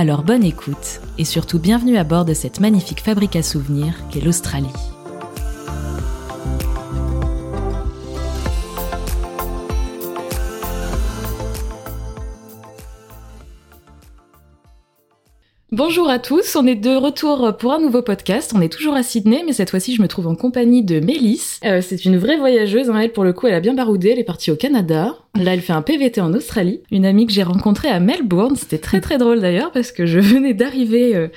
Alors bonne écoute, et surtout bienvenue à bord de cette magnifique fabrique à souvenirs qu'est l'Australie. Bonjour à tous, on est de retour pour un nouveau podcast. On est toujours à Sydney, mais cette fois-ci je me trouve en compagnie de Mélisse. Euh, c'est une vraie voyageuse, hein. elle pour le coup elle a bien baroudé, elle est partie au Canada. Là elle fait un PVT en Australie. Une amie que j'ai rencontrée à Melbourne, c'était très très drôle d'ailleurs parce que je venais d'arriver... euh,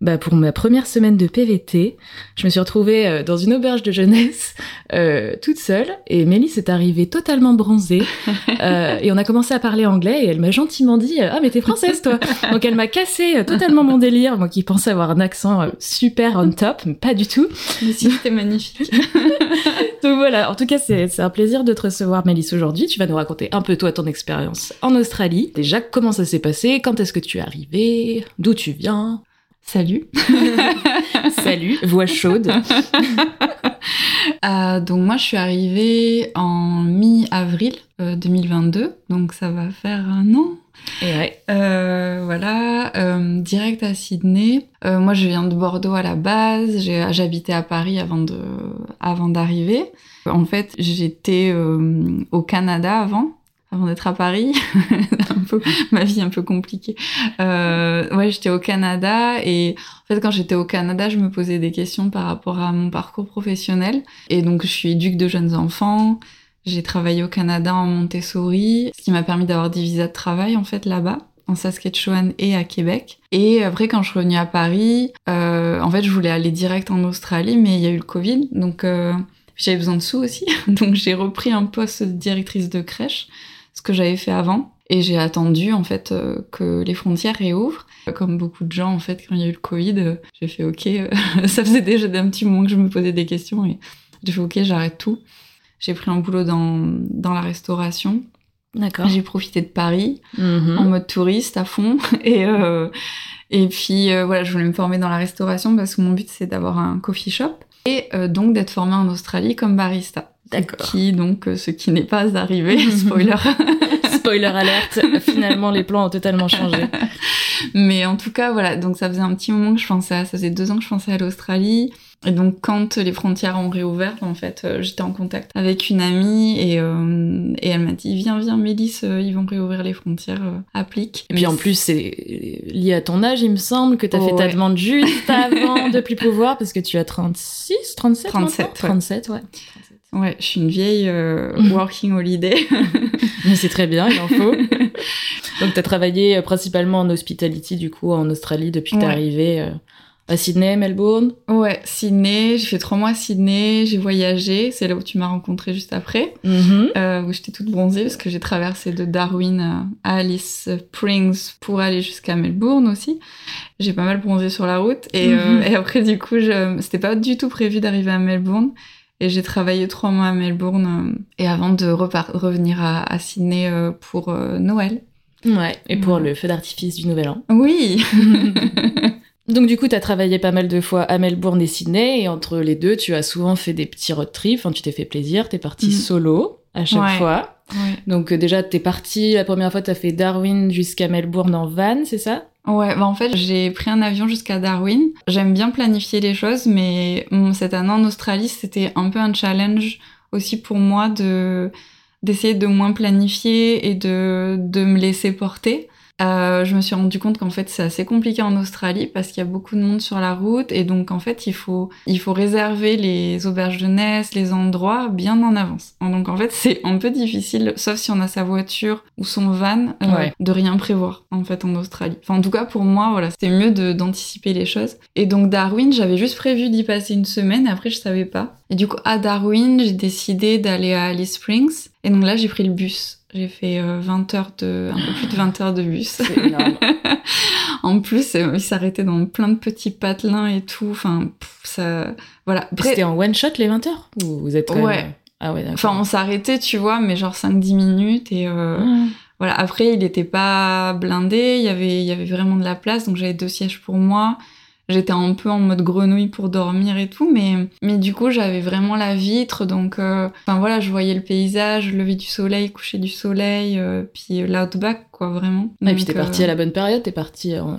bah, pour ma première semaine de PVT, je me suis retrouvée euh, dans une auberge de jeunesse euh, toute seule. Et Mélisse est arrivée totalement bronzée. Euh, et on a commencé à parler anglais et elle m'a gentiment dit ah mais t'es française toi! Donc elle m'a cassé euh, totalement mon délire. Moi qui pensais avoir un accent euh, super on top mais pas du tout. Mais si, c'était magnifique. donc voilà. En tout cas c'est c'est un plaisir de te recevoir Mélisse aujourd'hui. Tu vas nous raconter un peu toi ton expérience en Australie. Déjà comment ça s'est passé? Quand est-ce que tu es arrivée? D'où tu viens? Salut. salut voix chaude Euh, donc moi, je suis arrivée en mi-avril euh, 2022, donc ça va faire un an. et ouais Euh, voilà, euh, direct à Sydney. Euh, moi, je viens de Bordeaux à la base. J'habitais à Paris avant de, avant d'arriver. En fait, j'étais euh, au Canada avant, avant d'être à Paris. ma vie un peu compliquée. Euh, ouais, j'étais au Canada et en fait, quand j'étais au Canada, je me posais des questions par rapport à mon parcours professionnel. Et donc, je suis éduque de jeunes enfants. J'ai travaillé au Canada en Montessori, ce qui m'a permis d'avoir des visas de travail en fait là-bas en Saskatchewan et à Québec. Et après, quand je suis revenue à Paris, euh, en fait, je voulais aller direct en Australie, mais il y a eu le Covid, donc euh, j'avais besoin de sous aussi. Donc j'ai repris un poste de directrice de crèche, que j'avais fait avant. Et j'ai attendu en fait euh, que les frontières réouvrent. Comme beaucoup de gens en fait, quand il y a eu le Covid, euh, j'ai fait ok. euh, ça faisait déjà un petit moment que je me posais des questions et j'ai fait ok, j'arrête tout. J'ai pris un boulot dans, dans la restauration. d'accord J'ai profité de Paris Mhm. en mode touriste à fond. Et, et puis voilà, je voulais me former dans la restauration parce que mon but c'est d'avoir un coffee shop et donc d'être formée en Australie comme barista. D'accord. Qui donc, euh, ce qui n'est pas arrivé, spoiler. Spoiler alerte, finalement les plans ont totalement changé. Mais en tout cas, voilà, donc ça faisait un petit moment que je pensais à, ça faisait deux ans que je pensais à l'Australie. Et donc quand les frontières ont réouvert, en fait, euh, j'étais en contact avec une amie et, euh, et elle m'a dit viens, viens, Mélisse, euh, ils vont réouvrir les frontières, applique. Et puis en plus, c'est lié à ton âge, il me semble, que t'as Oh, fait ta demande juste avant de plus pouvoir, parce que tu as 36, 37 37, maintenant ouais. 37, ouais. Ouais, je suis une vieille euh, working holiday. Mais c'est très bien, il en faut. Donc t'as travaillé euh, principalement en hospitality, du coup, en Australie, depuis que t'es Ouais. arrivée euh, à Sydney, Melbourne? Ouais, Sydney, j'ai fait trois mois à Sydney, j'ai voyagé, c'est là où tu m'as rencontré juste après, Mhm. euh, où j'étais toute bronzée parce que j'ai traversé de Darwin à Alice Springs pour aller jusqu'à Melbourne aussi. J'ai pas mal bronzé sur la route et, et après du coup, je... c'était pas du tout prévu d'arriver à Melbourne et j'ai travaillé trois mois à Melbourne euh, et avant de revenir à, à Sydney euh, pour euh, Noël. Ouais, et pour le feu d'artifice du Nouvel An. Oui. Donc du coup, tu as travaillé pas mal de fois à Melbourne et Sydney, et entre les deux, tu as souvent fait des petits road trips, enfin, tu t'es fait plaisir, t'es parti Mm. solo à chaque Ouais. fois. ouais. Donc euh, déjà, t'es parti, la première fois, t'as fait Darwin jusqu'à Melbourne en van, c'est ça? Ouais, bah en fait, j'ai pris un avion jusqu'à Darwin. J'aime bien planifier les choses, mais hum, cette année en Australie, c'était un peu un challenge aussi pour moi de d'essayer de moins planifier et de, de me laisser porter. Euh, je me suis rendu compte qu'en fait c'est assez compliqué en Australie parce qu'il y a beaucoup de monde sur la route et donc en fait il faut il faut réserver les auberges de jeunesse, les endroits bien en avance. Donc en fait c'est un peu difficile, sauf si on a sa voiture ou son van, euh, Ouais. de rien prévoir en fait en Australie. Enfin en tout cas pour moi voilà c'était mieux d'anticiper les choses. Et donc Darwin j'avais juste prévu d'y passer une semaine, après je savais pas. Et du coup à Darwin j'ai décidé d'aller à Alice Springs et donc là j'ai pris le bus. J'ai fait euh, 20 heures de, un peu plus de 20 heures de bus. En plus euh, il s'arrêtait dans plein de petits patelins et tout. Enfin, pff, ça. Voilà. Après, C'était en one shot les 20 heures? Ou vous êtes même- Ouais. Ah ouais, enfin, on s'arrêtait, tu vois, mais genre 5-10 minutes. Et euh, Ah. voilà. Après, il était pas blindé. Il y avait, il y avait vraiment de la place. Donc, j'avais deux sièges pour moi. J'étais un peu en mode grenouille pour dormir et tout, mais, mais du coup, j'avais vraiment la vitre, donc, euh, enfin voilà, je voyais le paysage, le lever du soleil, coucher du soleil, euh, puis l'outback, quoi, vraiment. Ah, et puis Donc, t'es parti euh, à la bonne période, t'es parti en,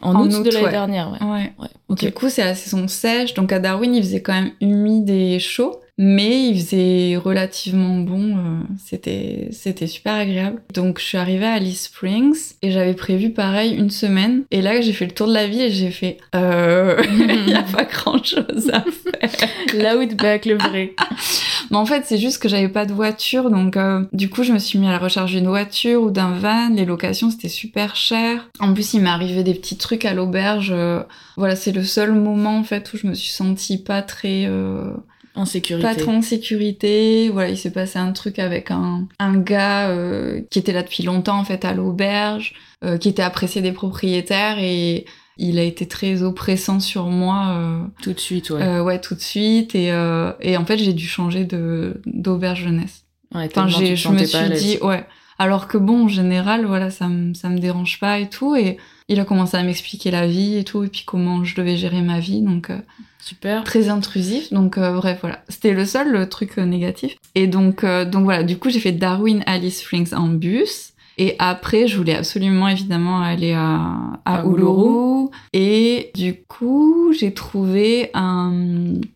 en En août, août, de l'année ouais. dernière, ouais. Ouais. ouais. Du coup, c'est la saison sèche. Donc à Darwin, il faisait quand même humide et chaud, mais il faisait relativement bon. euh, c'était c'était super agréable. Donc je suis arrivée à Alice Springs et j'avais prévu pareil une semaine. Et là, j'ai fait le tour de la vie et j'ai fait euh, il y a pas grand chose à faire. L'outback, le vrai. Mais en fait, c'est juste que j'avais pas de voiture, donc euh, du coup, je me suis mis à la recherche d'une voiture ou d'un van. Les locations, c'était super cher. En plus, il m'est arrivé des petits trucs à l'auberge. euh, voilà, c'est le seul moment en fait où je me suis sentie pas très, euh, En sécurité. pas trop en sécurité. Voilà, il s'est passé un truc avec un, un gars euh, qui était là depuis longtemps en fait à l'auberge, euh, qui était apprécié des propriétaires et il a été très oppressant sur moi. euh, Tout de suite, ouais. euh, ouais, tout de suite. Et, euh, et en fait, j'ai dû changer de d'auberge jeunesse. Ouais, Enfin, je me suis dit, ouais. Alors que bon, en général, voilà, ça me, ça me dérange pas et tout. Et il a commencé à m'expliquer la vie et tout, et puis comment je devais gérer ma vie. Donc, euh, Super. très intrusif. Donc, euh, bref, voilà. C'était le seul euh, truc euh, négatif. Et donc, euh, donc voilà, du coup, j'ai fait Darwin Alice Springs en bus. Et après, je voulais absolument, évidemment, aller à, à, À Uluru. Et du coup, j'ai trouvé un...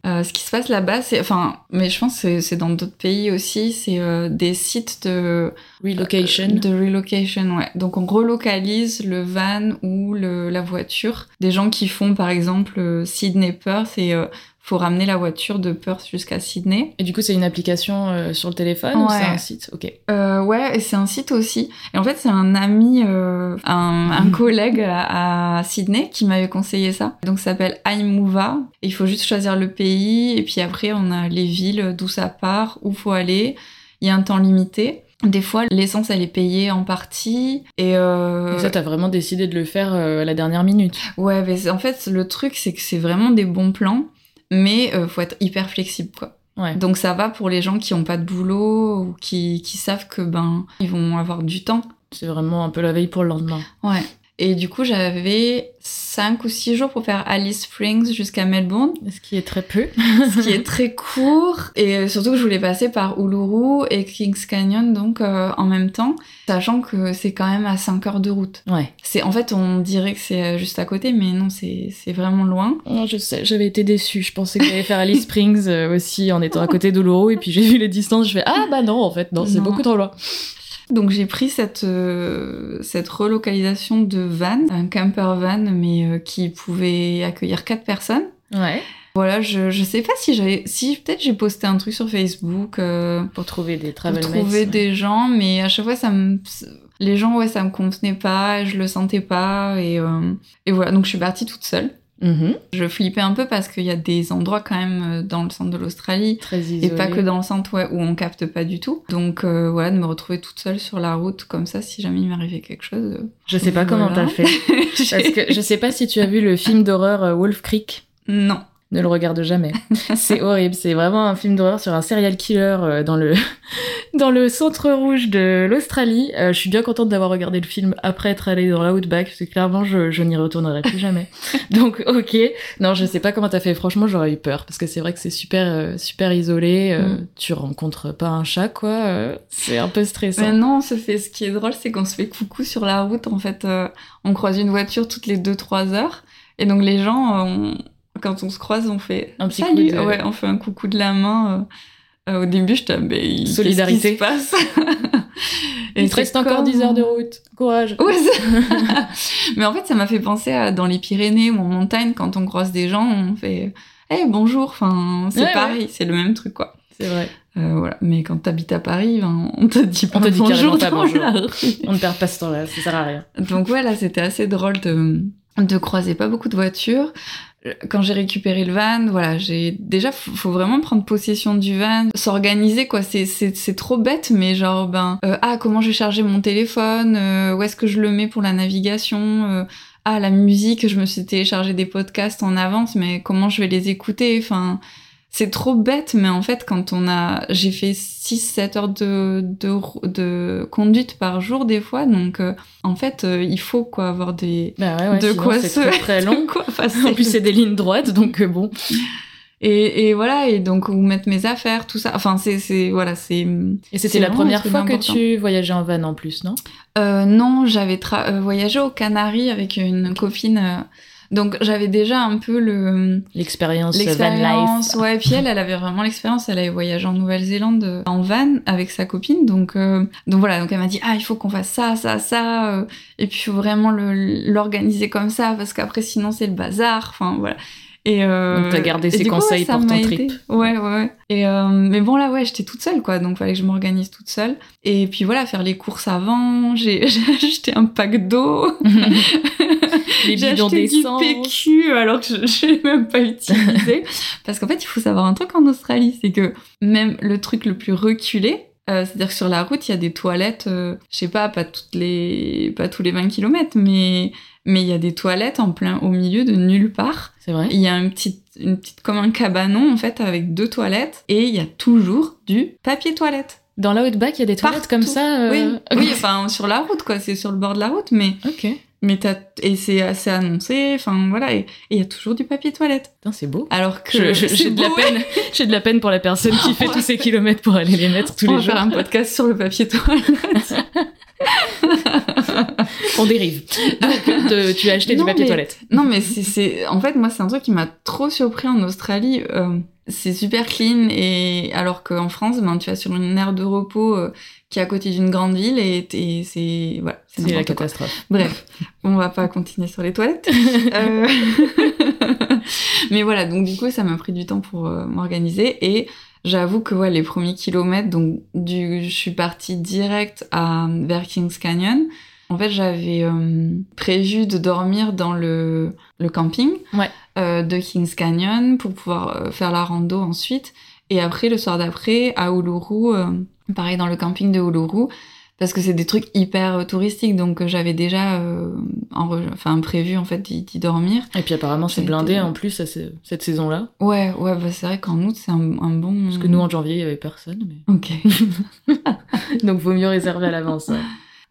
euh, ce qui se passe là-bas, c'est... Enfin, mais je pense que c'est- dans d'autres pays aussi, c'est euh, des sites de... Relocation. De relocation, ouais. Donc on relocalise le van ou le, la voiture. Des gens qui font par exemple euh, Sydney-Perth et euh, faut ramener la voiture de Perth jusqu'à Sydney. Et du coup, c'est une application euh, sur le téléphone ou c'est un site? Ok. Euh, ouais, c'est un site aussi. Et en fait, c'est un ami, euh, un, un Mhm. collègue à, à Sydney qui m'avait conseillé ça. Donc ça s'appelle iMova. Il faut juste choisir le pays et puis après on a les villes d'où ça part, où faut aller. Il y a un temps limité. Des fois, l'essence, elle est payée en partie. Et, euh, Et ça, t'as vraiment décidé de le faire euh, à la dernière minute. Ouais, mais en fait, le truc, c'est que c'est vraiment des bons plans, mais euh, faut être hyper flexible, quoi. Ouais. Donc ça va pour les gens qui ont pas de boulot ou qui, qui savent que ben ils vont avoir du temps. C'est vraiment un peu la veille pour le lendemain. Ouais. Et du coup, j'avais 5 ou 6 jours pour faire Alice Springs jusqu'à Melbourne, Ce qui est très peu. ce qui est très court. Et euh, surtout que je voulais passer par Uluru et Kings Canyon, donc euh, en même temps, sachant que c'est quand même à 5 heures de route. Ouais. C'est En fait, on dirait que c'est euh, juste à côté, mais non, c'est vraiment loin. Oh, je sais, j'avais été déçue. Je pensais que j'allais faire Alice Springs euh, aussi en étant à côté d'Uluru. Et puis j'ai vu les distances. Je fais Ah bah non, en fait, non, c'est beaucoup trop loin. Donc j'ai pris cette, euh, cette relocalisation de van, un camper van, mais euh, qui pouvait accueillir quatre personnes. Ouais. Voilà, je, je sais pas si j'avais... Si peut-être j'ai posté un truc sur Facebook euh, Pour trouver des pour travel mates, trouver ouais. des gens, mais à chaque fois ça me... Les gens, ouais, ça me convenait pas, je le sentais pas, et, euh, et voilà, donc je suis partie toute seule. Mhm. Je flippais un peu parce qu'il y a des endroits quand même euh, dans le centre de l'Australie et pas que dans le centre ouais, où on capte pas du tout. Donc euh, voilà, de me retrouver toute seule sur la route comme ça, si jamais il m'arrivait quelque chose. euh, Je sais pas comment t'as fait. Parce que je sais pas si tu as vu le film d'horreur euh, Wolf Creek. Non. Ne le regarde jamais. C'est horrible. C'est vraiment un film d'horreur sur un serial killer euh, dans le dans le centre rouge de l'Australie. Euh, je suis bien contente d'avoir regardé le film après être allée dans l'Outback parce que clairement je, je n'y retournerai plus jamais. Donc ok. Non, je sais pas comment t'as fait. Franchement, j'aurais eu peur parce que c'est vrai que c'est super euh, super isolé. euh, Mm. Tu rencontres pas un chat quoi. euh, c'est un peu stressant. Mais non, on se fait... ce qui est drôle, c'est qu'on se fait coucou sur la route. En fait, euh, on croise une voiture toutes les 2-3 heures. Et donc les gens, on- quand on se croise, on fait Un petit Salut coup de- Ouais, on fait un coucou de la main. euh, euh, au début, je t'avais Solidarité. Qu'est-ce qui se passe Il te reste encore comme- 10 heures de route. Courage. Ouais, ça- Mais en fait, ça m'a fait penser à dans les Pyrénées ou en montagne, quand on croise des gens, on fait Hey, bonjour. Enfin, c'est Ouais, pareil, c'est le même truc, quoi. C'est vrai. Euh, voilà. Mais quand t'habites à Paris, ben, on te dit pas On te dit bonjour pas bonjour. On ne perd pas ce temps-là. Ça sert à rien. Donc voilà, c'était assez drôle de, de croiser pas beaucoup de voitures. Quand j'ai récupéré le van, voilà, j'ai déjà faut, vraiment prendre possession du van, s'organiser quoi. C'est c'est c'est trop bête, mais genre ben euh, ah comment je vais charger mon téléphone, euh, où est-ce que je le mets pour la navigation, euh, ah la musique, je me suis téléchargé des podcasts en avance, mais comment je vais les écouter Enfin, c'est trop bête, mais en fait, quand on a, j'ai fait 6-7 heures de, de, de, conduite par jour des fois, donc euh, en fait, euh, il faut quoi avoir des, bah ouais, ouais, de sinon, quoi se, très, très long. quoi passer En plus, c'est des lignes droites, donc euh, bon. Et, et voilà, et donc où mettre mes affaires, tout ça. Enfin, c'est, c'est voilà, c'est. Et c'était c'est la première fois que tu voyageais en van en plus, non? Euh, non, j'avais euh, voyagé aux Canaries avec une copine. Donc j'avais déjà un peu le L'expérience van life. Ouais, puis elle, elle avait vraiment l'expérience. Elle avait voyagé en Nouvelle-Zélande euh, en van avec sa copine. Donc euh, donc voilà, donc elle m'a dit ah il faut qu'on fasse ça, ça, ça. euh, et puis il faut vraiment l'organiser comme ça parce qu'après sinon c'est le bazar. Enfin voilà. Et euh, Donc, t'as gardé ces du coup, conseils ouais, pour ton trip. aidé. Ouais, ouais, ouais. Et euh, mais bon là, ouais, j'étais toute seule, quoi. Donc fallait que je m'organise toute seule. Et puis voilà, faire les courses avant. J'ai acheté un pack d'eau. J'ai acheté du. PQ alors que je je l'ai même pas utilisé. Parce qu'en fait, il faut savoir un truc en Australie, c'est que même le truc le plus reculé, euh, c'est-à-dire que sur la route, il y a des toilettes, euh, je sais pas, pas toutes les, pas tous les 20 km, mais mais il y a des toilettes en plein au milieu de nulle part. C'est vrai Il y a une petite, une petite comme un cabanon en fait avec deux toilettes et il y a toujours du papier toilette. Dans l'outback, il y a des toilettes comme ça euh, Oui, oui, enfin sur la route quoi, c'est sur le bord de la route, mais Ok. mais t'as et c'est assez annoncé, enfin voilà, et il y a toujours du papier toilette. Putain, c'est beau. Alors que J'ai de la peine. J'ai de la peine pour la personne qui fait tous ces kilomètres pour aller les mettre tous On les va jours. faire un podcast sur le papier toilette. On dérive. Donc, te- tu as acheté du papier mais- toilette. non mais c'est en fait moi c'est un truc qui m'a trop surpris en Australie. euh, c'est super clean et alors qu'en France, ben tu vas sur une aire de repos euh, qui est à côté d'une grande ville et, et c'est voilà, c'est la quoi. catastrophe. Bref, on va pas continuer sur les toilettes. Euh, Mais voilà, donc du coup, ça m'a pris du temps pour m'organiser et j'avoue que ouais, les premiers kilomètres, donc du, je suis partie direct à vers Kings Canyon. En fait, j'avais euh, prévu de dormir dans le, le camping Ouais. euh, de Kings Canyon pour pouvoir euh, faire la rando ensuite. Et après, le soir d'après, à Uluru, euh, pareil dans le camping de Uluru, parce que c'est des trucs hyper euh, touristiques, donc euh, j'avais déjà euh, enfin, prévu en fait d'y dormir. Et puis apparemment, c'est blindé été- en plus à ce- cette saison-là. Ouais, ouais, bah c'est vrai qu'en août c'est un, un bon. Parce que nous, en janvier, il y avait personne. Mais... Ok. Donc, vaut mieux réserver à l'avance. ouais.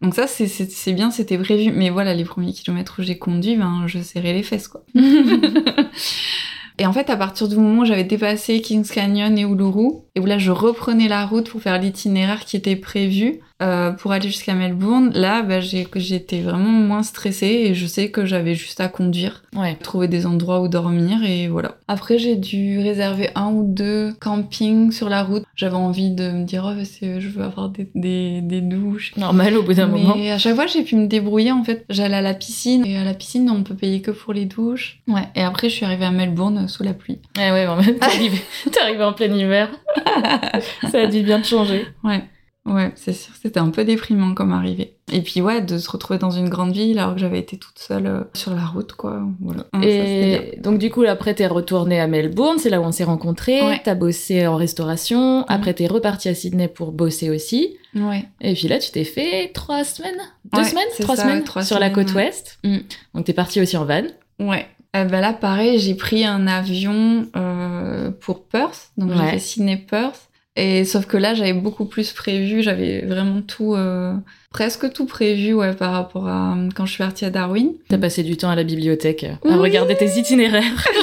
Donc ça c'est bien, c'était prévu. Mais voilà, les premiers kilomètres où j'ai conduit, ben je serrais les fesses quoi. Et en fait, à partir du moment où j'avais dépassé Kings Canyon et Uluru, et où là je reprenais la route pour faire l'itinéraire qui était prévu euh, pour aller jusqu'à Melbourne, là bah, j'étais vraiment moins stressée et je sais que j'avais juste à conduire, Ouais. trouver des endroits où dormir et voilà. Après, j'ai dû réserver un ou deux campings sur la route. J'avais envie de me dire, oh, c'est- je veux avoir des, des, des douches. Normal au bout d'un Mais moment. à chaque fois, j'ai pu me débrouiller. En fait, j'allais à la piscine et à la piscine, on peut payer que pour les douches. Ouais. Et après, je suis arrivée à Melbourne euh, sous la pluie. Ouais, ouais, bon, t'es arrivé, t'es arrivé en plein hiver. Ça a dû bien te changer. Ouais. Ouais, c'est sûr, c'était un peu déprimant comme arrivée. Et puis ouais, de se retrouver dans une grande ville alors que j'avais été toute seule euh, sur la route, quoi. Voilà. Ça. Et donc, du coup, après, t'es retournée à Melbourne, c'est là où on s'est rencontrés. Ouais. T'as bossé en restauration. Après, t'es repartie à Sydney pour bosser aussi. Ouais. Et puis là, tu t'es fait trois semaines? Deux Ouais, semaines? Trois ça, semaines trois sur la côte ouais. ouest? Mm. Donc, t'es partie aussi en van? Ouais. Euh, bah là, pareil, j'ai pris un avion euh, pour Perth, donc j'ai fait Sydney-Perth. Et sauf que là, j'avais beaucoup plus prévu, j'avais vraiment tout, euh, presque tout prévu, ouais, par rapport à euh, quand je suis partie à Darwin. T'as passé du temps à la bibliothèque à regarder tes itinéraires.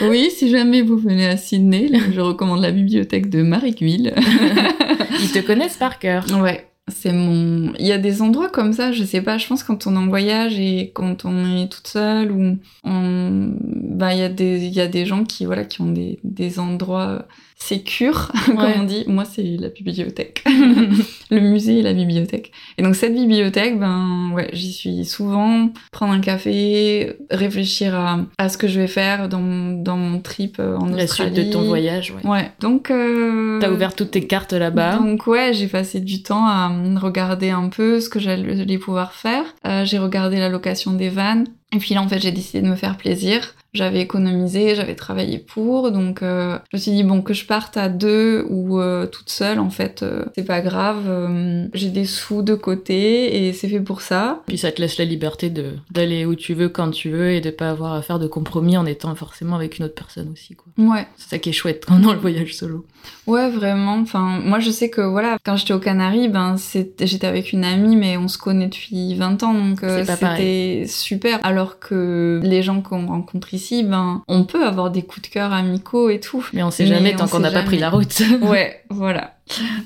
Oui, si jamais vous venez à Sydney, là, je recommande la bibliothèque de Marie Guil. Ils te connaissent par cœur. Ouais, c'est mon. Il y a des endroits comme ça, je sais pas, je pense quand on est en voyage et quand on est toute seule ou on. Bah, il y, a des... il y a des gens qui, voilà, qui ont des, des endroits sécures, comme Ouais. on dit. Moi, c'est la bibliothèque. Le musée et la bibliothèque. Et donc, cette bibliothèque, ben, ouais, j'y suis souvent. Prendre un café, réfléchir à, à ce que je vais faire dans, mon- dans mon trip euh, en La Australie. suite de ton voyage, ouais. Ouais, donc. euh, T'as ouvert toutes tes cartes là-bas. donc ouais, j'ai passé du temps à regarder un peu ce que j'allais pouvoir faire. Euh, j'ai regardé la location des vannes. Et puis là, en fait, j'ai décidé de me faire plaisir. J'avais économisé, j'avais travaillé pour, donc euh, je me suis dit bon que je parte à deux ou euh, toute seule, en fait, euh, c'est pas grave. euh, j'ai des sous de côté et c'est fait pour ça. Puis ça te laisse la liberté de d'aller où tu veux, quand tu veux, et de pas avoir à faire de compromis en étant forcément avec une autre personne aussi, quoi. Ouais, C'est ça qui est chouette quand dans le voyage solo. ouais, vraiment. Enfin, moi, je sais que voilà, quand j'étais aux Canaries, ben j'étais avec une amie, mais on se connaît depuis 20 ans, donc c'était super. Alors que les gens qu'on rencontre ici, ben on peut avoir des coups de cœur amicaux et tout. Mais on sait Mais jamais tant qu'on n'a pas pris la route. Ouais, voilà.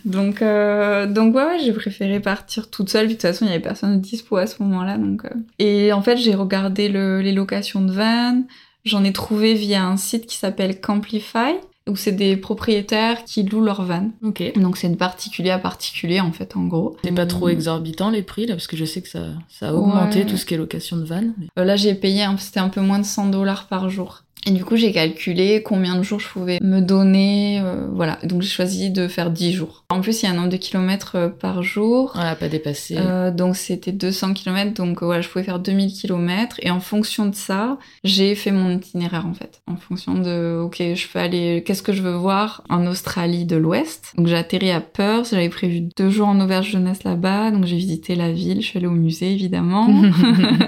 Donc, euh, donc ouais, ouais, j'ai préféré partir toute seule. Puis de toute façon, il y avait personne de dispo à ce moment-là. Donc, euh. Et en fait, j'ai regardé le- les locations de van. J'en ai trouvé via un site qui s'appelle Camplify, où c'est des propriétaires qui louent leur van. Donc c'est de particulier à particulier, en fait, en gros. C'est pas trop Mm. exorbitant les prix là, parce que je sais que ça, ça a augmenté Ouais. tout ce qui est location de van. mais- Euh, Là, j'ai payé, c'était un peu moins de 100 dollars par jour. Et du coup, j'ai calculé combien de jours je pouvais me donner. euh, voilà, donc j'ai choisi de faire 10 jours. En plus, il y a un nombre de kilomètres euh, par jour. Voilà, pas dépassé. Euh, donc c'était 200 km, donc euh, voilà, je pouvais faire 2000 km. Et en fonction de ça, j'ai fait mon itinéraire en fait. En fonction de, ok, je peux aller, qu'est-ce que je veux voir en Australie de l'Ouest? Donc j'ai atterri à Perth, j'avais prévu deux jours en auberge jeunesse là-bas, donc j'ai visité la ville, je suis allée au musée évidemment.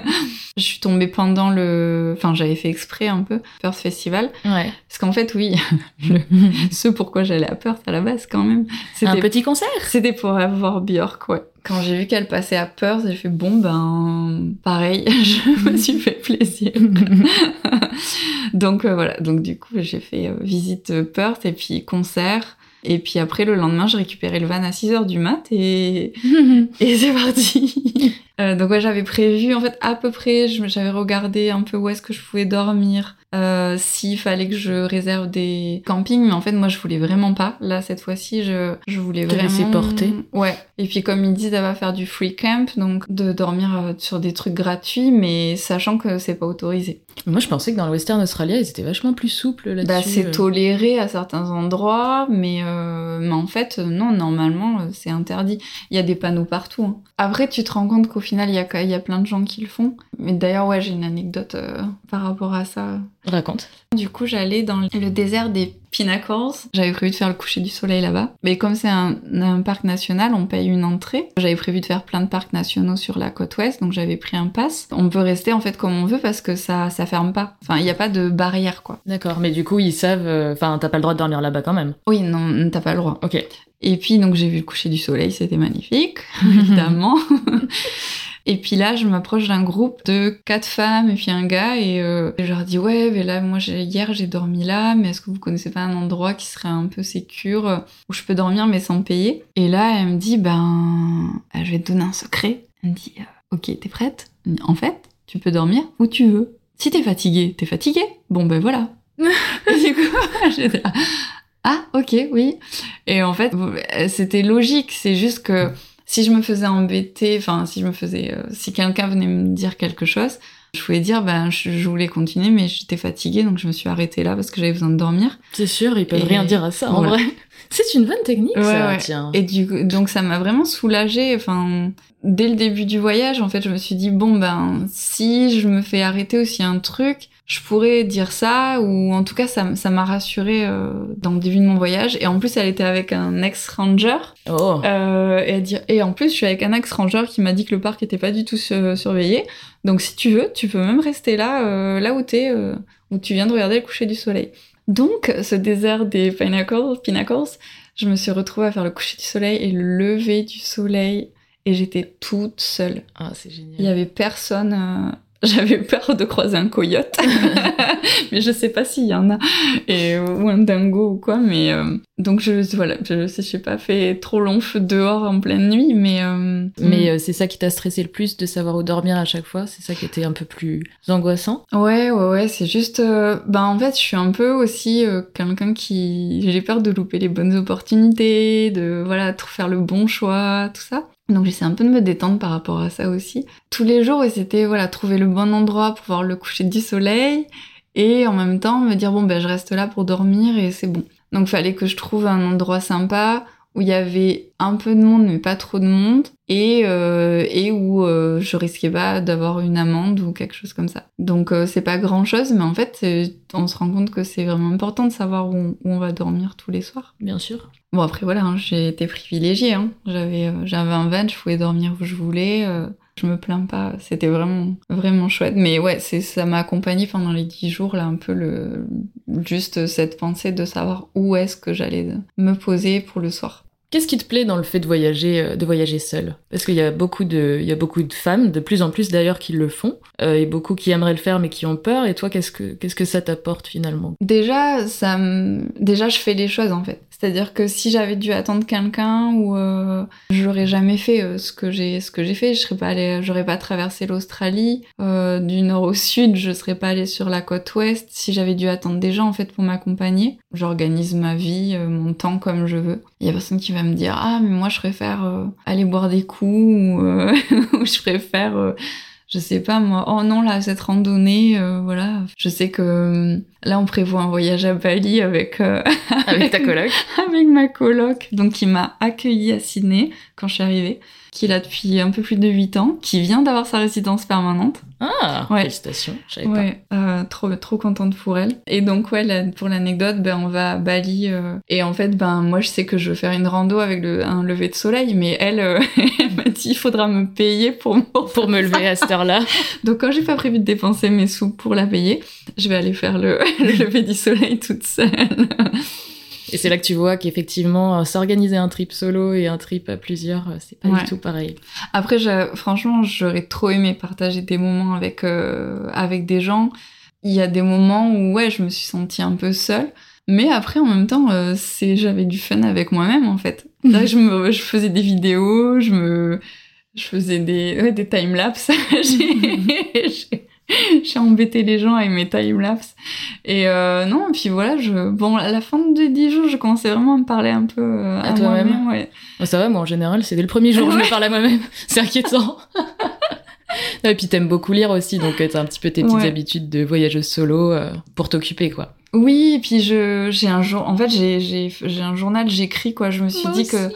je suis tombée pendant le, enfin j'avais fait exprès un peu, Perth Festival. ouais. Parce qu'en fait, oui, le- ce pourquoi j'allais à Perth à la base quand même, Un c'était petit concert. c'était pour avoir Björk, ouais. Quand j'ai vu qu'elle passait à Perth, j'ai fait bon ben pareil, je me suis fait plaisir. donc euh, voilà, donc du coup j'ai fait euh, visite euh, Perth et puis concert. Et puis après le lendemain j'ai récupéré le van à 6h du mat et, et c'est parti. Euh, donc ouais j'avais prévu en fait à peu près, j'avais regardé un peu où est-ce que je pouvais dormir, euh, s'il fallait que je réserve des campings, mais en fait moi je voulais vraiment pas. Là cette fois-ci je, je voulais Te vraiment... laisser porter. Ouais. Et puis comme ils disent, elle va faire du free camp, donc de dormir euh, sur des trucs gratuits, mais sachant que c'est pas autorisé. Moi, je pensais que dans le Western Australia, ils étaient vachement plus souples là-dessus. Bah c'est euh. toléré à certains endroits, mais, euh, mais en fait non, normalement c'est interdit. Il y a des panneaux partout. hein. Après tu te rends compte qu'au final il y, a, y a plein de gens qui le font. Mais d'ailleurs ouais j'ai une anecdote euh, par rapport à ça. Raconte. Du coup, j'allais dans le désert des Pinnacles. J'avais prévu de faire le coucher du soleil là-bas. Mais comme c'est un, un parc national, on paye une entrée. J'avais prévu de faire plein de parcs nationaux sur la côte ouest, donc j'avais pris un pass. On peut rester en fait comme on veut parce que ça, ça ferme pas. Enfin, il n'y a pas de barrière quoi. D'accord, mais du coup, ils savent. euh, Enfin, t'as pas le droit de dormir là-bas quand même. Oui, non, t'as pas le droit. Ok. Et puis donc j'ai vu le coucher du soleil, c'était magnifique, évidemment. et puis là, je m'approche d'un groupe de quatre femmes et puis un gars et euh, je leur dis ouais, mais là moi hier j'ai dormi là, mais est-ce que vous connaissez pas un endroit qui serait un peu sécure euh, où je peux dormir mais sans payer? Et là, elle me dit ben euh, je vais te donner un secret. Elle me dit euh, ok, t'es prête? En fait, tu peux dormir où tu veux. Si t'es fatigué, t'es fatigué. Bon ben voilà. du coup, j'étais là, ah ok oui. Et en fait, c'était logique. C'est juste que si je me faisais embêter, enfin si je me faisais, euh, si quelqu'un venait me dire quelque chose, je pouvais dire ben je, je voulais continuer mais j'étais fatiguée donc je me suis arrêtée là parce que j'avais besoin de dormir. C'est sûr, ils peuvent Et rien dire à ça, en vrai. C'est une bonne technique, Ouais, ça, ouais. tiens. Et du coup, donc ça m'a vraiment soulagée. Enfin, dès le début du voyage, en fait, je me suis dit bon ben si je me fais arrêter aussi un truc, je pourrais dire ça ou en tout cas ça, m'a rassurée euh, dans le début de mon voyage. Et en plus, elle était avec un ex-ranger. Oh. Euh, et, dit- et en plus, je suis avec un ex-ranger qui m'a dit que le parc était pas du tout su- surveillé. Donc si tu veux, tu peux même rester là, euh, là où t'es, euh, où tu viens de regarder le coucher du soleil. Donc, ce désert des Pinnacles, Pinnacles, je me suis retrouvée à faire le coucher du soleil et le lever du soleil, et j'étais toute seule. Ah, c'est génial. Il y avait personne. J'avais peur de croiser un coyote, mais je sais pas s'il y en a, et, ou un dingo ou quoi. Mais euh, donc je voilà, je je sais pas fait trop long feu dehors en pleine nuit, mais euh, Mais euh, c'est ça qui t'a stressé le plus de savoir où dormir à chaque fois C'est ça qui était un peu plus angoissant? Ouais, ouais, ouais, c'est juste. euh, ben, en fait, je suis un peu aussi euh, quelqu'un qui. J'ai peur de louper les bonnes opportunités, de voilà, faire le bon choix, tout ça. Donc, j'essaie un peu de me détendre par rapport à ça aussi. Tous les jours, c'était voilà, trouver le bon endroit pour voir le coucher du soleil et en même temps me dire, bon, ben, je reste là pour dormir et c'est bon. Donc, fallait que je trouve un endroit sympa où il y avait un peu de monde mais pas trop de monde et, euh, et où euh, je risquais pas d'avoir une amende ou quelque chose comme ça. Donc euh, c'est pas grand chose mais en fait on se rend compte que c'est vraiment important de savoir où on, où on va dormir tous les soirs. Bien sûr. Bon après voilà, hein, j'ai été privilégiée. Hein. J'avais j'avais un van, je pouvais dormir où je voulais. Je me plains pas, c'était vraiment vraiment chouette. Mais ouais, c'est ça m'a accompagnée pendant les dix jours là un peu juste cette pensée de savoir où est-ce que j'allais me poser pour le soir. Qu'est-ce qui te plaît dans le fait de voyager, euh, de voyager seule Parce qu'il y a beaucoup de, il y a beaucoup de femmes, de plus en plus d'ailleurs, qui le font, euh, et beaucoup qui aimeraient le faire mais qui ont peur. Et toi, qu'est-ce que, qu'est-ce que ça t'apporte finalement? Déjà, ça déjà je fais les choses en fait. C'est-à-dire que si j'avais dû attendre quelqu'un ou euh, j'aurais jamais fait euh, ce que j'ai ce que j'ai fait, je serais pas allée, j'aurais pas traversé l'Australie du nord au sud, je serais pas allée sur la côte ouest. Si j'avais dû attendre des gens en fait pour m'accompagner, j'organise ma vie, mon temps comme je veux. Il y a personne qui va me dire ah mais moi je préfère euh, aller boire des coups ou, euh, je préfère euh, je sais pas moi, oh non là cette randonnée, euh, voilà. Je sais que euh, là on prévoit un voyage à Bali avec euh, Avec ta coloc avec ma coloc, donc qui m'a accueillie à Sydney quand je suis arrivée, qui est là depuis un peu plus de 8 ans, qui vient d'avoir sa résidence permanente. Ah, Ouais. félicitations, je savais Ouais, euh, trop trop contente pour elle. Et donc ouais, là, pour l'anecdote, ben on va à Bali euh, et en fait ben moi je sais que je veux faire une rando avec le, un lever de soleil, mais elle, il faudra me payer pour me. Pour me lever à cette heure-là. Donc quand j'ai pas prévu de dépenser mes sous pour la payer, je vais aller faire le, le lever du soleil toute seule. Et c'est là que tu vois qu'effectivement, euh, s'organiser un trip solo et un trip à plusieurs, euh, c'est pas Ouais. du tout pareil. Après, franchement, j'aurais trop aimé partager des moments avec, euh, avec des gens. Il y a des moments où, ouais, je me suis sentie un peu seule. Mais après, en même temps, euh, c'est, j'avais du fun avec moi-même, en fait. Là, je, me, je faisais des vidéos, je me, je faisais des, ouais, des timelapses. j'ai, j'ai, embêté les gens avec mes timelapses. Et euh, non, et puis voilà, je, bon, à la fin des 10 jours, je commençais vraiment à me parler un peu euh, À à, toi-même. moi-même, ouais. Bon, ça va, moi en général, c'est dès le premier jour que je me parle à moi-même. C'est inquiétant. Et puis t'aimes beaucoup lire aussi, donc t'as un petit peu tes petites Ouais. habitudes de voyageuse solo euh, pour t'occuper, quoi. Oui, et puis je j'ai un jour en fait j'ai j'ai j'ai un journal, j'écris quoi, je me suis Moi dit aussi. que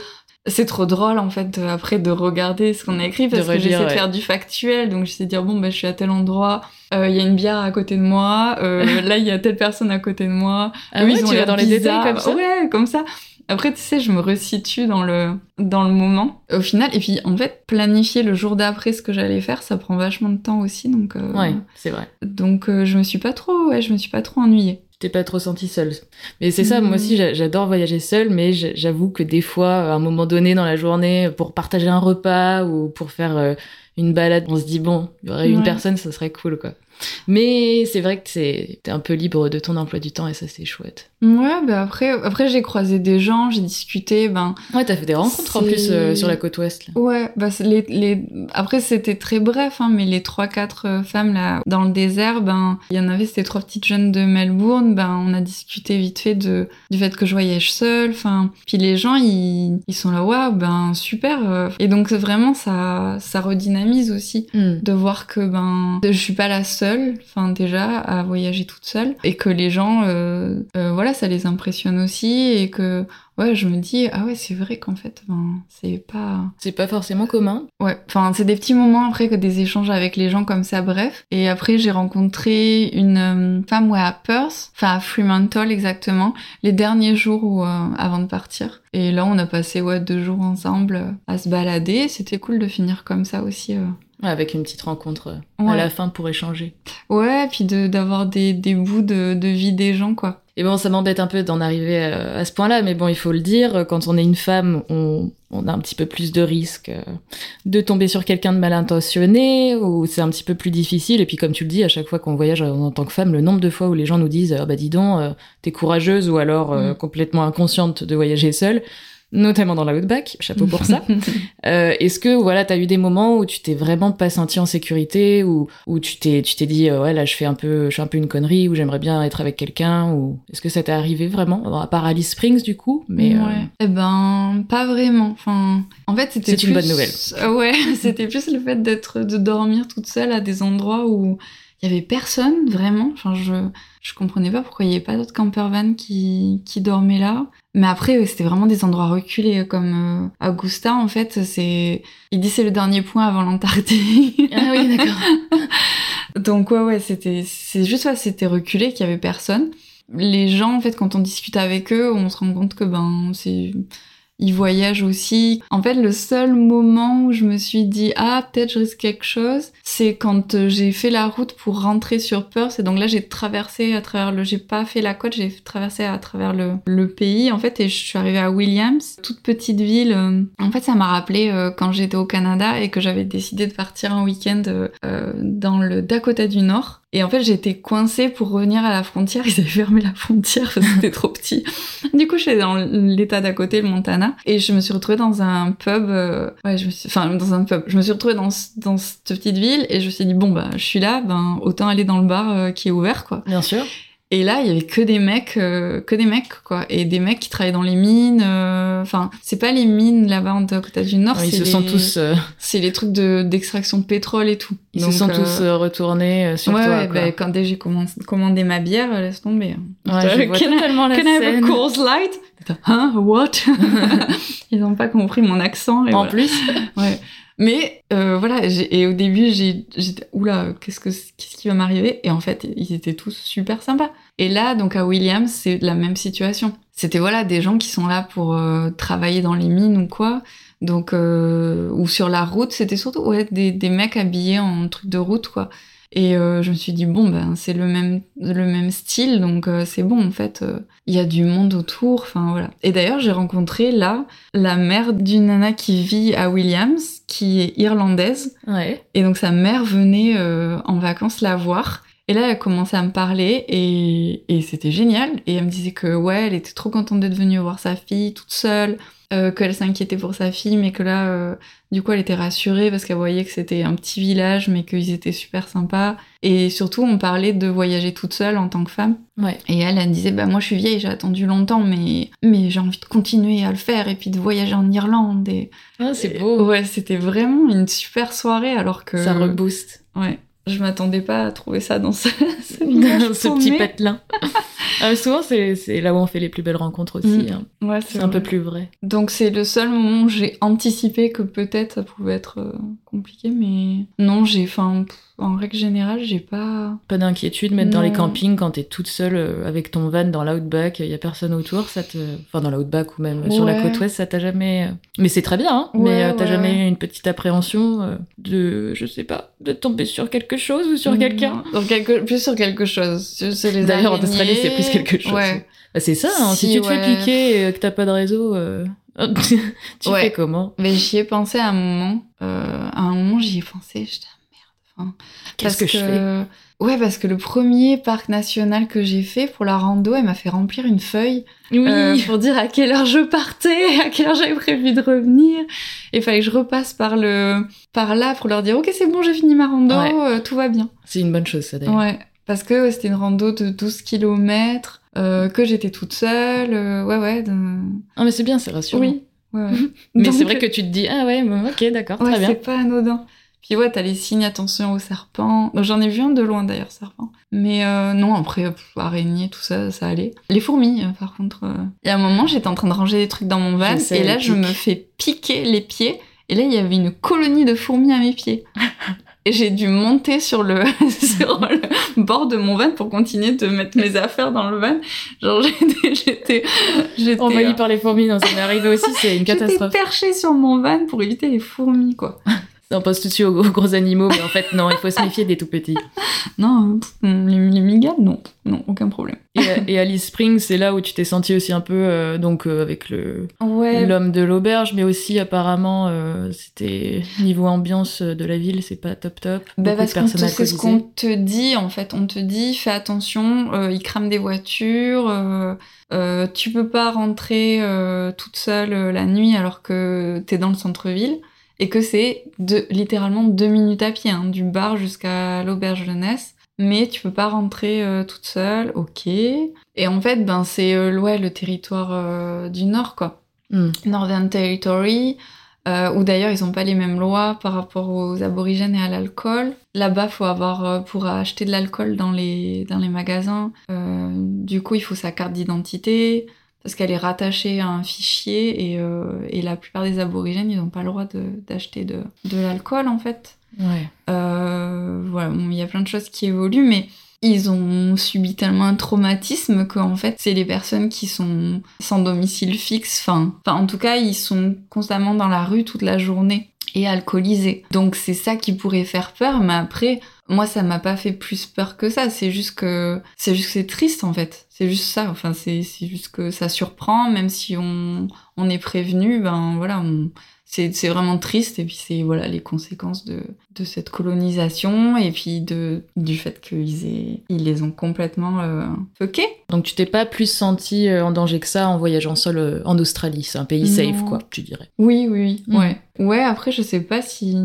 c'est trop drôle en fait de- après de regarder ce qu'on a écrit parce De que relire, j'essaie de faire du factuel donc j'essaie de dire bon ben je suis à tel endroit, euh, il y a une bière à côté de moi, euh, là il y a telle personne à côté de moi. Ah Eux, ouais, ils ont tu vas dans les détails comme ça? Ouais, comme ça. Après, tu sais, je me resitue dans le, dans le moment, au final. Et puis, en fait, planifier le jour d'après ce que j'allais faire, ça prend vachement de temps aussi. Donc, euh, Ouais, c'est vrai. donc euh, je me suis pas trop, ouais, je me suis pas trop ennuyée. T'es pas trop sentie seule. Mais c'est ça, moi aussi, j'a- j'adore voyager seule, mais j'avoue que des fois, à un moment donné dans la journée, pour partager un repas ou pour faire euh, une balade, on se dit, bon, il y aurait une Ouais. personne, ça serait cool, quoi. Mais c'est vrai que c'est- t'es un peu libre de ton emploi du temps et ça, c'est chouette. Ouais, bah après, après j'ai croisé des gens, j'ai discuté, ben Ouais, t'as fait des rencontres en plus euh, sur la côte ouest. Là. ouais, bah les, les après c'était très bref, hein, mais les trois quatre euh, femmes là dans le désert, ben il y en avait c'était trois petites jeunes de Melbourne, ben on a discuté vite fait de du fait que je voyage seule, enfin puis les gens ils, ils sont là waouh ben super euh. et donc vraiment ça ça redynamise aussi Hmm. de voir que ben je suis pas la seule enfin déjà à voyager toute seule et que les gens euh, voilà ça les impressionne aussi et que ouais je me dis ah ouais c'est vrai qu'en fait ben c'est pas C'est pas forcément commun. ouais enfin c'est des petits moments après que des échanges avec les gens comme ça bref et après j'ai rencontré une euh, femme ouais à Perth enfin à Fremantle exactement les derniers jours où, euh, avant de partir et là on a passé ouais deux jours ensemble euh, à se balader c'était cool de finir comme ça aussi euh. Avec une petite rencontre à Ouais. la fin pour échanger. Ouais, puis de d'avoir des, des bouts de, de vie des gens, quoi. Et bon, ça m'embête un peu d'en arriver à, à ce point-là, mais bon, il faut le dire, quand on est une femme, on, on a un petit peu plus de risques euh, de tomber sur quelqu'un de mal intentionné, ou c'est un petit peu plus difficile. Et puis, comme tu le dis, à chaque fois qu'on voyage euh, en tant que femme, le nombre de fois où les gens nous disent ah bah dis donc, euh, t'es courageuse, ou alors euh, Mm. complètement inconsciente de voyager seule, notamment dans la Outback, chapeau pour ça. Euh, Est-ce que voilà, t'as eu des moments où tu t'es vraiment pas senti en sécurité, ou où tu t'es tu t'es dit euh, ouais là je fais un peu je fais un peu une connerie, ou j'aimerais bien être avec quelqu'un, ou est-ce que ça t'est arrivé vraiment Bon, à part Alice Springs du coup, mais euh. Eh ben, pas vraiment. Enfin, en fait, c'était C'est une bonne nouvelle. Ouais, c'était plus le fait d'être, de dormir toute seule à des endroits où il y avait personne vraiment. Enfin, je je comprenais pas pourquoi il y avait pas d'autres campervan qui qui dormaient là. Mais après, c'était vraiment des endroits reculés comme euh, Augusta en fait. C'est il dit c'est le dernier point avant l'Antarctique. Ah oui, d'accord. Donc ouais ouais, c'était c'est juste ça, c'était reculé qu'il y avait personne. Les gens en fait quand on discute avec eux, on se rend compte que ben c'est ils voyagent aussi. En fait, le seul moment où je me suis dit ah peut-être je risque quelque chose, c'est quand euh, j'ai fait la route pour rentrer sur Perth. Et donc là, j'ai traversé à travers le, j'ai pas fait la côte, j'ai traversé à travers le, le pays en fait et je suis arrivée à Williams, toute petite ville. Euh. En fait, ça m'a rappelé euh, quand j'étais au Canada et que j'avais décidé de partir un week-end dans le Dakota du Nord. Et en fait, j'étais coincée pour revenir à la frontière. Ils avaient fermé la frontière parce que c'était trop petit. Du coup, je suis dans l'état d'à côté, le Montana. Et je me suis retrouvée dans un pub. Euh, je me suis... Enfin, dans un pub. Je me suis retrouvée dans, dans cette petite ville et je me suis dit, bon, bah, je suis là, ben, autant aller dans le bar euh, qui est ouvert, quoi. Bien sûr. Et là, il y avait que des mecs, euh, que des mecs, quoi. Et des mecs qui travaillaient dans les mines. euh, Enfin, c'est pas les mines là-bas en Dakota du Nord. ils c'est se les... sont tous, euh, C'est les trucs de d'extraction de pétrole et tout. ils Donc, se sont euh, tous euh, retournés euh, sur ouais, toi. ouais, quoi. bah, quand dès j'ai commandé, commandé ma bière, laisse tomber. Ouais, je vois Can I- la Can I have a scène. Coors Light? Hein What? Ils n'ont pas compris mon accent. Et En voilà. plus, Ouais. Mais euh, voilà, et au début, j'étais oula, qu'est-ce que qu'est-ce qui va m'arriver? Et en fait, ils étaient tous super sympas. Et là, donc à Williams, c'est la même situation. C'était voilà des gens qui sont là pour euh, travailler dans les mines ou quoi. Donc euh, ou sur la route, c'était surtout ouais des, des mecs habillés en truc de route quoi. Et euh, je me suis dit bon ben c'est le même le même style donc euh, c'est bon en fait euh, il y a du monde autour enfin voilà. Et d'ailleurs j'ai rencontré là la mère d'une nana qui vit à Williams qui est irlandaise ouais. et donc sa mère venait euh, en vacances la voir. Et là, elle a commencé à me parler et, et c'était génial. Et elle me disait que ouais, elle était trop contente d'être venue voir sa fille toute seule, euh, qu'elle s'inquiétait pour sa fille, mais que là, euh, du coup, elle était rassurée parce qu'elle voyait que c'était un petit village, mais qu'ils étaient super sympas. Et surtout, on parlait de voyager toute seule en tant que femme. Ouais. Et elle, elle me disait, bah moi je suis vieille, j'ai attendu longtemps, mais, mais j'ai envie de continuer à le faire et puis de voyager en Irlande. Et... Ah, c'est et- beau. Ouais, c'était vraiment une super soirée alors que... Ça rebooste. Ouais. Je m'attendais pas à trouver ça dans ce, ce, Dans ce petit patelin. Mais souvent, c'est c'est là où on fait les plus belles rencontres aussi. Mm. hein. Ouais, C'est un peu plus vrai. Donc c'est le seul moment où j'ai anticipé que peut-être ça pouvait être euh, compliqué, mais non, j'ai, enfin, en règle générale, j'ai pas. Pas d'inquiétude, mettre dans les campings quand t'es toute seule euh, avec ton van dans l'outback, il y a personne autour, ça te... Enfin, dans l'outback ou même sur la côte ouest, ça t'a jamais... euh, Mais c'est très bien, hein Ouais, Mais euh, t'as ouais, jamais eu une petite appréhension euh, de, je sais pas, de tomber sur quelque chose ou sur quelqu'un? Quelque... Plus sur quelque chose. D'ailleurs, en. Australie, c'est plus quelque chose. Ouais. Bah, c'est ça, hein, si, Si, tu te fais piquer et que t'as pas de réseau, euh, tu Ouais. fais comment? Mais j'y ai pensé à un moment. Euh, à un moment, j'y ai pensé. J'étais ah, merde. Enfin, Qu'est-ce que, je fais? Ouais, parce que le premier parc national que j'ai fait pour la rando, elle m'a fait remplir une feuille euh, pour dire à quelle heure je partais, à quelle heure j'avais prévu de revenir. Et il fallait que je repasse par le par là pour leur dire ok c'est bon j'ai fini ma rando, Ouais. euh, tout va bien. C'est une bonne chose, ça, d'ailleurs. Ouais, parce que c'était une rando de 12 km, euh, que j'étais toute seule, ouais ouais. de- Ah, mais c'est bien, c'est rassurant. Oui. Ouais, ouais. Mais Donc, c'est vrai que tu te dis, ah ouais, ok, d'accord, ouais, très bien. c'est pas anodin. Puis ouais, t'as les signes attention aux serpents. J'en ai vu un de loin d'ailleurs, serpent. Mais euh, non, après, araignée, tout ça, ça allait. Les fourmis, euh, par contre. euh, Il y a un moment, j'étais en train de ranger des trucs dans mon van, et là, je me fais piquer les pieds. Et là, il y avait une colonie de fourmis à mes pieds. Et j'ai dû monter sur le, sur le bord de mon van pour continuer de mettre mes affaires dans le van. Genre, j'étais, j'étais, j'étais, Envahi euh, par les fourmis, non, ça m'est arrivé aussi, c'est une j'étais catastrophe. perchée sur mon van pour éviter les fourmis, quoi. On pense tout de suite aux, aux gros animaux, mais en fait, non, il faut se méfier des tout petits. Non, euh, les, les migales, non. Non, aucun problème. Et, et Alice Springs, c'est là où tu t'es senti aussi un peu, euh, donc, euh, avec le Ouais. l'homme de l'auberge, mais aussi, apparemment, euh, c'était niveau ambiance de la ville, c'est pas top top. Bah parce qu'on c'est ce qu'on te dit en fait. On te dit fais attention, euh, ils crament des voitures, euh, euh, tu peux pas rentrer euh, toute seule euh, la nuit alors que t'es dans le centre-ville et que c'est de, littéralement deux minutes à pied hein, du bar jusqu'à l'auberge jeunesse. Mais tu peux pas rentrer euh, toute seule, ok. Et en fait, ben c'est euh, ouais, le territoire euh, du nord quoi. Hmm. Northern Territory. euh, où d'ailleurs ils n'ont pas les mêmes lois par rapport aux aborigènes et à l'alcool. Là-bas, faut avoir pour acheter de l'alcool dans les dans les magasins. Du coup, il faut sa carte d'identité parce qu'elle est rattachée à un fichier et, euh, et la plupart des aborigènes, ils n'ont pas le droit d'acheter de, de l'alcool en fait. Ouais. Euh, voilà, bon, il y a plein de choses qui évoluent, mais ils ont subi tellement un traumatisme qu'en fait, c'est les personnes qui sont sans domicile fixe. Enfin, en tout cas, ils sont constamment dans la rue toute la journée et alcoolisés. Donc c'est ça qui pourrait faire peur, mais après, moi, ça m'a pas fait plus peur que ça. C'est juste que c'est juste c'est triste en fait. C'est juste ça. Enfin, c'est juste que ça surprend, même si on on est prévenu. Ben voilà, c'est vraiment triste et puis c'est voilà les conséquences de de cette colonisation et puis de du fait qu'ils aient ils les ont complètement euh, fuckés. Donc tu t'es pas plus senti euh, en danger que ça en voyageant seul euh, en Australie. C'est un pays Non. safe, quoi, tu dirais. Oui, oui, oui. Mm. Ouais. Ouais, après, je sais pas si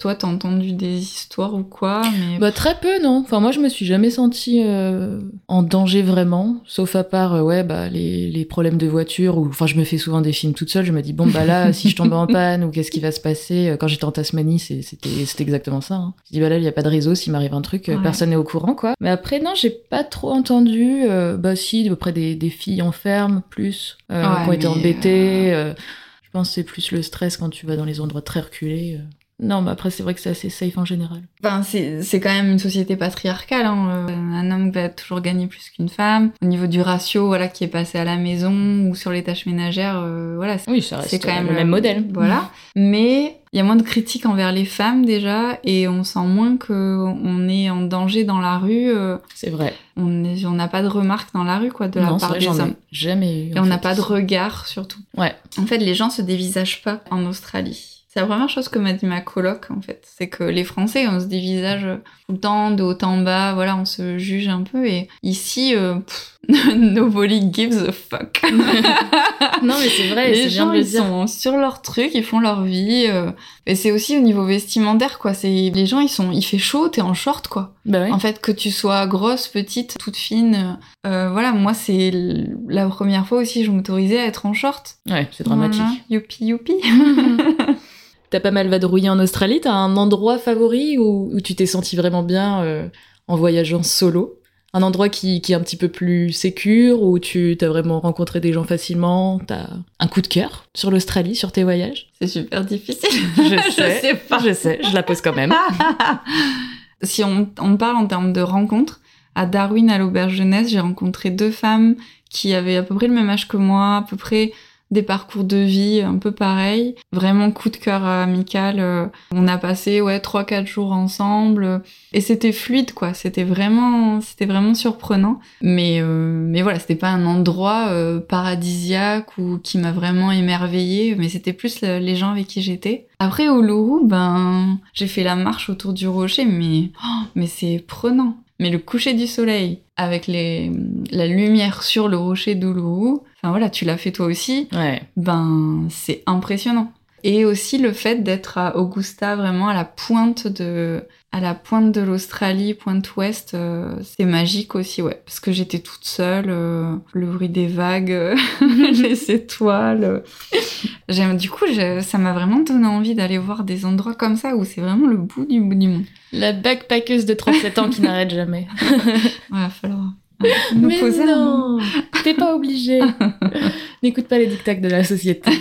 toi t'as entendu des histoires ou quoi, mais. Bah très peu, non. Enfin moi je me suis jamais sentie euh, en danger vraiment, sauf à part ouais bah les, les problèmes de voiture ou enfin je me fais souvent des films toute seule. Je me dis bon bah là si je tombe en panne ou qu'est-ce qui va se passer Quand j'étais en Tasmanie c'était c'était exactement ça. Hein. Je dis bah là il y a pas de réseau, s'il m'arrive un truc euh, Ouais. personne n'est au courant quoi. Mais après non j'ai pas trop entendu. euh, bah si auprès des, des filles en ferme plus euh, Ouais, qui ont été embêtées. euh, je pense que c'est plus le stress quand tu vas dans les endroits très reculés. Non mais après c'est vrai que c'est assez safe en général. Enfin, c'est c'est quand même une société patriarcale. Hein. Un homme va toujours gagner plus qu'une femme. Au niveau du ratio, voilà, qui est passé à la maison ou sur les tâches ménagères, euh, voilà, c'est Oui ça reste quand même le même modèle. Voilà. Mais il y a moins de critiques envers les femmes déjà, et on sent moins que on est en danger dans la rue. euh, C'est vrai. on n'a pas de remarques dans la rue, quoi, de la non, part vrai, des hommes. jamais eu. Et on n'a pas de regard, surtout. Ouais. En fait, les gens se dévisagent pas en Australie. C'est la première chose que m'a dit ma coloc, en fait. C'est que les Français, on se dévisage tout le temps, de haut en bas, voilà, on se juge un peu. Et ici, euh, pff, nobody gives a fuck. Non, mais c'est vrai, les gens, ils dire. sont sur leur truc, ils font leur vie. euh, et c'est aussi au niveau vestimentaire, quoi. C'est les gens, ils sont, il fait chaud, t'es en short, quoi. Bah ouais. En fait, que tu sois grosse, petite, toute fine, euh, voilà, moi, c'est la première fois aussi que je m'autorisais à être en short. Ouais, c'est dramatique. Voilà. Youpi, youpi. T'as pas mal vadrouillé en Australie, t'as un endroit favori où, où tu t'es senti vraiment bien euh, en voyageant solo? Un endroit qui, qui est un petit peu plus sécure, où tu t'as vraiment rencontré des gens facilement, t'as un coup de cœur sur l'Australie, sur tes voyages? C'est super difficile. Je sais. sais pas. Je sais, je la pose quand même. si on, on parle en termes de rencontres, à Darwin, à l'auberge jeunesse, j'ai rencontré deux femmes qui avaient à peu près le même âge que moi, à peu près des parcours de vie un peu pareils. Vraiment coup de cœur amical. euh, On a passé ouais trois quatre jours ensemble et c'était fluide quoi. C'était vraiment c'était vraiment surprenant. Mais euh, mais voilà, c'était pas un endroit euh, paradisiaque ou qui m'a vraiment émerveillée. Mais c'était plus le- les gens avec qui j'étais. Après Uluru, ben j'ai fait la marche autour du rocher, mais oh, mais c'est prenant. Mais le coucher du soleil avec les, la lumière sur le rocher d'Uluru, enfin voilà, tu l'as fait toi aussi, Ouais. ben c'est impressionnant. Et aussi le fait d'être à Augusta, vraiment à la pointe de, à la pointe de l'Australie, pointe ouest, euh, c'est magique aussi, ouais. Parce que j'étais toute seule, euh, le bruit des vagues, les étoiles. J'aime, du coup, je- ça m'a vraiment donné envie d'aller voir des endroits comme ça où c'est vraiment le bout du bout du monde. La backpackeuse de 37 ans qui n'arrête jamais. Ouais, va falloir nous Mais poser non, t'es pas obligé. N'écoute pas les dictats de la société.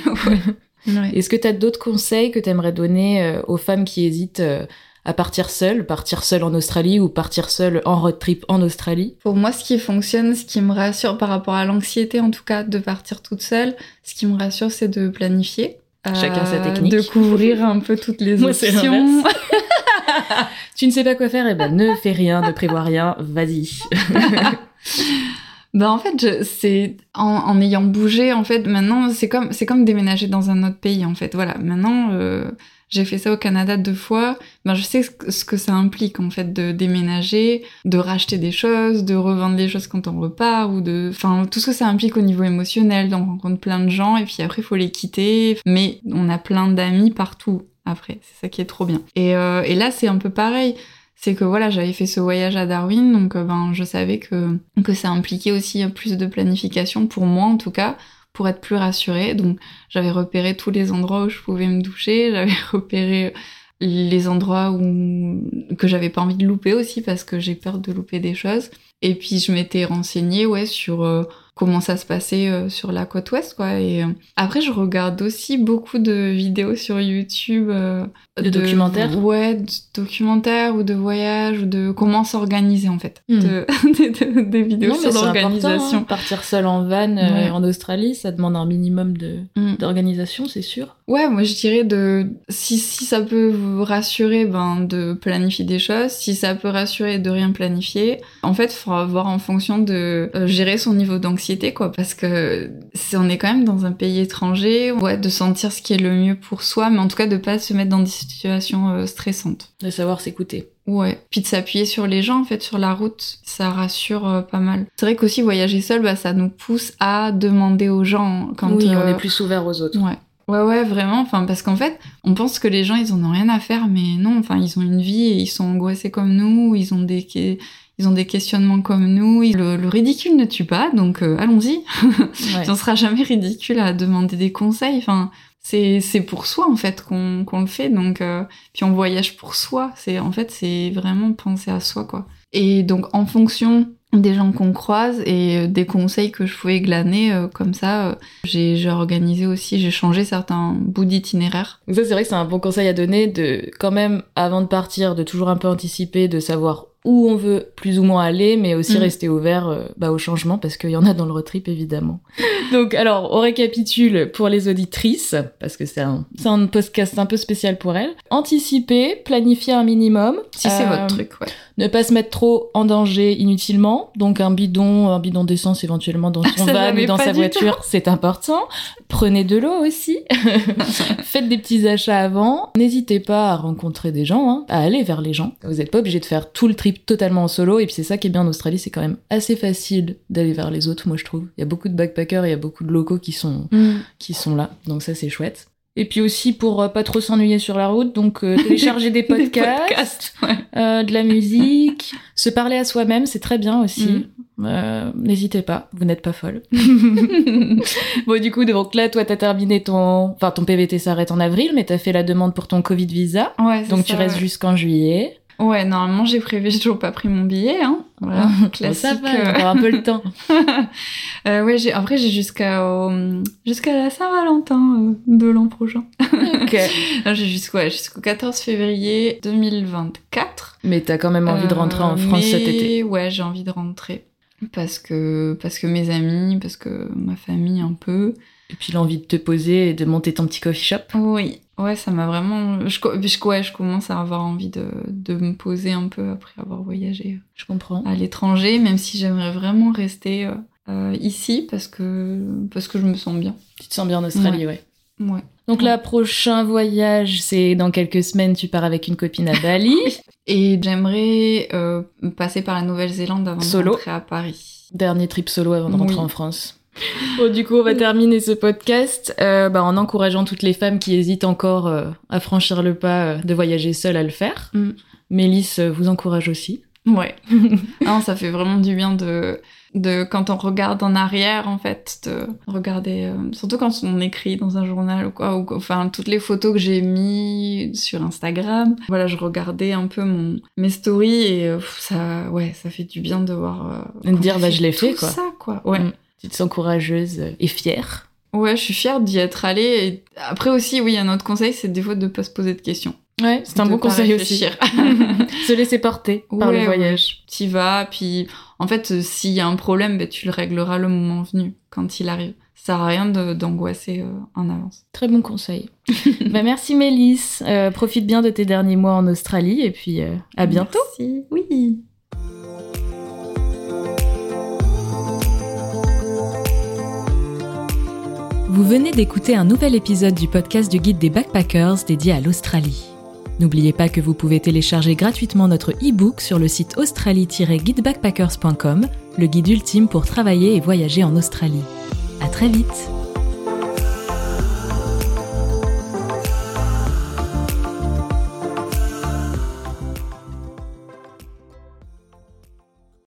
Ouais. Est-ce que tu as d'autres conseils que tu aimerais donner euh, aux femmes qui hésitent euh, à partir seules, partir seule en Australie ou partir seule en road trip en Australie? Pour moi, ce qui fonctionne, ce qui me rassure par rapport à l'anxiété, en tout cas, de partir toute seule, ce qui me rassure, c'est de planifier. Euh, Chacun sa technique. De couvrir un peu toutes les Moi, options. Tu ne sais pas quoi faire Eh ben ne fais rien, ne prévois rien, vas-y. Bah en fait, c'est en, ayant bougé en fait maintenant c'est comme comme déménager dans un autre pays en fait. Voilà, maintenant euh, j'ai fait ça au Canada deux fois. Ben je sais ce que ça implique en fait de déménager, de racheter des choses, de revendre les choses quand on repart ou de enfin tout ce que ça implique au niveau émotionnel. Donc on rencontre plein de gens et puis après il faut les quitter. Mais on a plein d'amis partout après. C'est ça qui est trop bien. Et, euh, et là c'est un peu pareil c'est que voilà, j'avais fait ce voyage à Darwin, donc euh, ben je savais que que ça impliquait aussi plus de planification pour moi en tout cas, pour être plus rassurée. Donc j'avais repéré tous les endroits où je pouvais me doucher, j'avais repéré les endroits où que j'avais pas envie de louper aussi parce que j'ai peur de louper des choses. Et puis je m'étais renseignée ouais sur euh, comment ça se passait euh, sur la côte ouest quoi. Et euh, après je regarde aussi beaucoup de vidéos sur YouTube de, documentaires? Ouais, de documentaires ou de voyages ou de comment s'organiser en fait. Hmm. De- des- des vidéos Non, sur c'est l'organisation. hein. Partir seul en van euh, en Australie, ça demande un minimum de Mm. d'organisation, c'est sûr. Ouais, moi je dirais de si si ça peut vous rassurer, ben de planifier des choses. Si ça peut rassurer de rien planifier, en fait, faudra voir en fonction de euh, gérer son niveau d'anxiété, quoi. Parce que c'est on est quand même dans un pays étranger, ouais, de sentir ce qui est le mieux pour soi, mais en tout cas de pas se mettre dans des situations euh, stressantes. De savoir s'écouter. Ouais, puis de s'appuyer sur les gens en fait sur la route, ça rassure euh, pas mal. C'est vrai qu'aussi voyager seul, bah ça nous pousse à demander aux gens quand oui, on euh, est plus ouvert aux autres. Ouais. Ouais, ouais, vraiment. Enfin, parce qu'en fait, on pense que les gens, ils en ont rien à faire, mais non. Enfin, ils ont une vie et ils sont angoissés comme nous. Ils ont des, ils ont des questionnements comme nous. Le, le ridicule ne tue pas, donc euh, allons-y. Ouais. On sera jamais ridicule à demander des conseils. Enfin, c'est pour soi en fait qu'on le fait. Donc, euh, puis on voyage pour soi. C'est en fait, c'est vraiment penser à soi, quoi. Et donc, en fonction des gens qu'on croise et euh, des conseils que je pouvais glaner euh, comme ça, euh, j'ai organisé aussi, j'ai changé certains bouts d'itinéraire. Ça, c'est vrai que c'est un bon conseil à donner de, quand même, avant de partir, de toujours un peu anticiper, de savoir où on veut plus ou moins aller, mais aussi Mm. rester ouvert euh, bah, au changement, parce qu'il y en a dans le road trip, évidemment. Donc, alors, on récapitule pour les auditrices, parce que c'est un, podcast un peu spécial pour elles. Anticiper, planifier un minimum. Si c'est Euh, votre truc, ouais. Ne pas se mettre trop en danger inutilement. Donc un bidon, un bidon d'essence éventuellement dans son van ou dans sa voiture, c'est important. Prenez de l'eau aussi. Faites des petits achats avant. N'hésitez pas à rencontrer des gens, hein, à aller vers les gens. Vous n'êtes pas obligé de faire tout le trip totalement en solo. Et puis c'est ça qui est bien en Australie, c'est quand même assez facile d'aller vers les autres, moi je trouve. Il y a beaucoup de backpackers, il y a beaucoup de locaux qui sont qui sont là. Donc ça, c'est chouette. Et puis aussi pour euh, pas trop s'ennuyer sur la route, donc euh, télécharger des Des podcasts, ouais. euh, de la musique, se parler à soi-même, c'est très bien aussi. Euh, N'hésitez pas, vous n'êtes pas folle. bon, du coup, donc là, toi, t'as terminé ton, enfin, ton PVT s'arrête en avril, mais t'as fait la demande pour ton Covid visa, Ouais, donc tu restes ouais. jusqu'en juillet. Ouais, normalement j'ai prévu, j'ai toujours pas pris mon billet, hein. Voilà, Bon, classique. ça va, il y a euh. un peu le temps. Euh, ouais, j'ai, après j'ai jusqu'à jusqu'à la Saint-Valentin euh, de l'an prochain. Ok. J'ai jusqu'au, ouais, jusqu'au 14 février 2024. Mais t'as quand même envie de rentrer en France cet été. Ouais, j'ai envie de rentrer. Parce que, parce que mes amis, parce que ma famille un peu. Et puis l'envie de te poser et de monter ton petit coffee shop. Oui, ouais, ça m'a vraiment. Je, je, ouais, je commence à avoir envie de, de me poser un peu après avoir voyagé Je comprends. à l'étranger, même si j'aimerais vraiment rester euh, euh, ici parce que, parce que je me sens bien. Tu te sens bien en Australie, ouais. Ouais. Donc là, prochain voyage, c'est dans quelques semaines, tu pars avec une copine à Bali. Et j'aimerais euh, passer par la Nouvelle-Zélande avant Solo. de rentrer à Paris. Dernier trip solo avant de rentrer Oui. en France. Bon, du coup, on va terminer ce podcast euh, bah, en encourageant toutes les femmes qui hésitent encore euh, à franchir le pas euh, de voyager seule à le faire. Mm. Mélisse euh, vous encourage aussi. Ouais. non, ça fait vraiment du bien de, de quand on regarde en arrière, en fait, de regarder, euh, surtout quand on écrit dans un journal ou quoi, ou enfin, toutes les photos que j'ai mis sur Instagram. Voilà, je regardais un peu mon, mes stories et euh, ça, ouais, ça fait du bien de voir. euh, De dire, bah, je l'ai fait, quoi. ça, quoi. Ouais. Mm. Tu te sens courageuse et fière. Ouais, je suis fière d'y être allée. Et après aussi, oui, un autre conseil, c'est des fois de pas se poser de questions. Ouais, c'est un bon conseil réfléchir. aussi. Se laisser porter par Ouais, le ouais. voyage. T'y vas, puis en fait, euh, s'il y a un problème, ben, tu le régleras le moment venu, quand il arrive. Ça sert à rien d'angoisser euh, en avance. Très bon conseil. bah, merci Mélisse. Euh, profite bien de tes derniers mois en Australie et puis euh, à bientôt. Merci. Oui. Vous venez d'écouter un nouvel épisode du podcast du guide des backpackers dédié à l'Australie. N'oubliez pas que vous pouvez télécharger gratuitement notre e-book sur le site australie-guidebackpackers.com, le guide ultime pour travailler et voyager en Australie. À très vite!